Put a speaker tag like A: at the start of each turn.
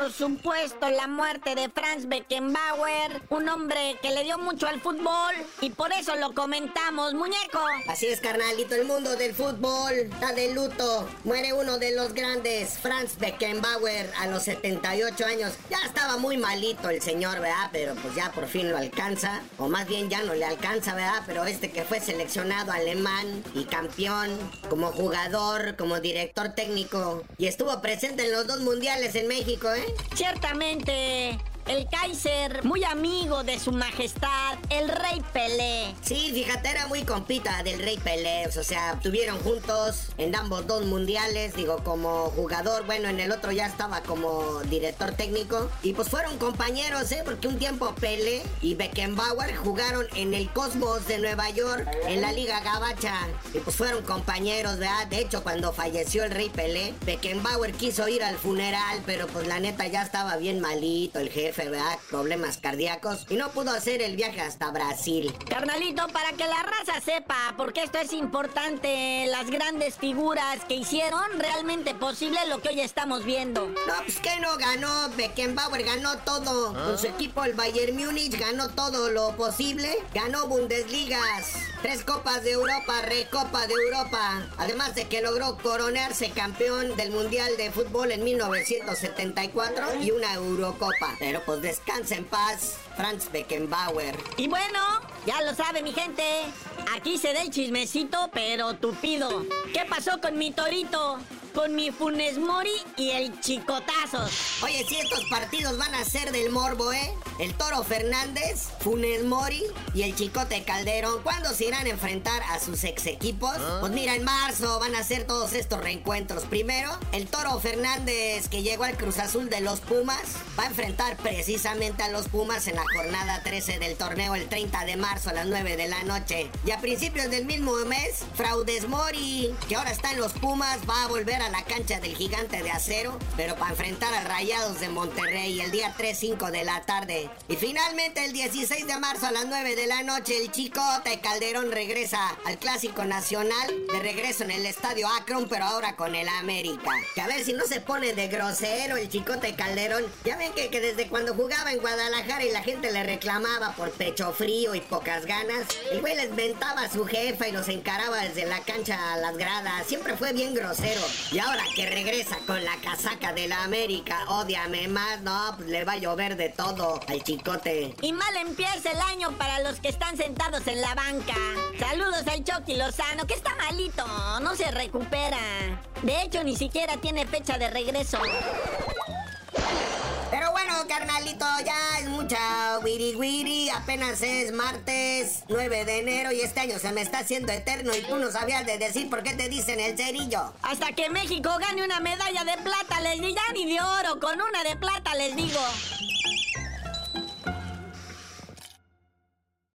A: por supuesto, la muerte de Franz Beckenbauer, un hombre que le dio mucho al fútbol y por eso lo comentamos, muñeco.
B: Así es, carnalito, el mundo del fútbol está de luto. Muere uno de los grandes, Franz Beckenbauer, a los 78 años. Ya estaba muy malito el señor, ¿verdad? Pero pues ya por fin lo alcanza, o más bien ya no le alcanza, ¿verdad? Pero este que fue seleccionado alemán y campeón, como jugador, como director técnico, y estuvo presente en los dos mundiales en México, ¿eh?
A: Ciertamente, el Kaiser, muy amigo de su majestad, el rey Pelé.
B: Sí, fíjate, era muy compita del rey Pelé. O sea, tuvieron juntos en ambos dos mundiales, digo, como jugador. Bueno, en el otro ya estaba como director técnico. Y pues fueron compañeros, ¿eh? Porque un tiempo Pelé y Beckenbauer jugaron en el Cosmos de Nueva York, en la Liga Gabacha. Y pues fueron compañeros, ¿verdad? De hecho, cuando falleció el rey Pelé, Beckenbauer quiso ir al funeral, pero pues la neta ya estaba bien malito el jefe problemas cardíacos y no pudo hacer el viaje hasta Brasil.
A: Carnalito, para que la raza sepa, porque esto es importante, las grandes figuras que hicieron realmente posible lo que hoy estamos viendo.
B: No, pues que no ganó, Beckenbauer ganó todo. Con su equipo el Bayern Múnich ganó todo lo posible. Ganó Bundesligas, tres copas de Europa, recopa de Europa. Además de que logró coronarse campeón del Mundial de Fútbol en 1974 y una Eurocopa. Pero pues descansa en paz, Franz Beckenbauer.
A: Y bueno, ya lo sabe mi gente, aquí se da el chismecito, pero tupido. ¿Qué pasó con mi torito? con mi Funes Mori y el Chicotazos.
B: Oye, si estos partidos van a ser del morbo, ¿eh? El Toro Fernández, Funes Mori y el Chicote Calderón, ¿cuándo se irán a enfrentar a sus ex equipos? ¿Ah? Pues mira, en marzo van a ser todos estos reencuentros. Primero, el Toro Fernández, que llegó al Cruz Azul de los Pumas, va a enfrentar precisamente a los Pumas en la jornada 13 del torneo el 30 de marzo a las 9 de la noche. Y principios del mismo mes, Fraudes Mori, que ahora está en los Pumas, va a volver a la cancha del gigante de acero, pero para enfrentar a Rayados de Monterrey el día 3-5 de la tarde. Y finalmente el 16 de marzo a las 9 de la noche, el Chicote Calderón regresa al Clásico Nacional, de regreso en el Estadio Akron, pero ahora con el América. Que a ver si no se pone de grosero el Chicote Calderón. Ya ven que, que desde cuando jugaba en Guadalajara y la gente le reclamaba por pecho frío y pocas ganas, el güey les ventaba a su jefa y los encaraba desde la cancha a las gradas. Siempre fue bien grosero. Y ahora que regresa con la casaca de la América, odiame más, no, pues le va a llover de todo al chicote.
A: Y mal empieza el año para los que están sentados en la banca. Saludos al Chucky Lozano, que está malito, no se recupera. De hecho, ni siquiera tiene fecha de regreso.
B: Carnalito, ya es mucha wiri wiri. Apenas es martes 9 de enero y este año se me está haciendo eterno y tú no sabías de decir por qué te dicen el cerillo.
A: Hasta que México gane una medalla de plata, les ya ni de oro, con una de plata les digo.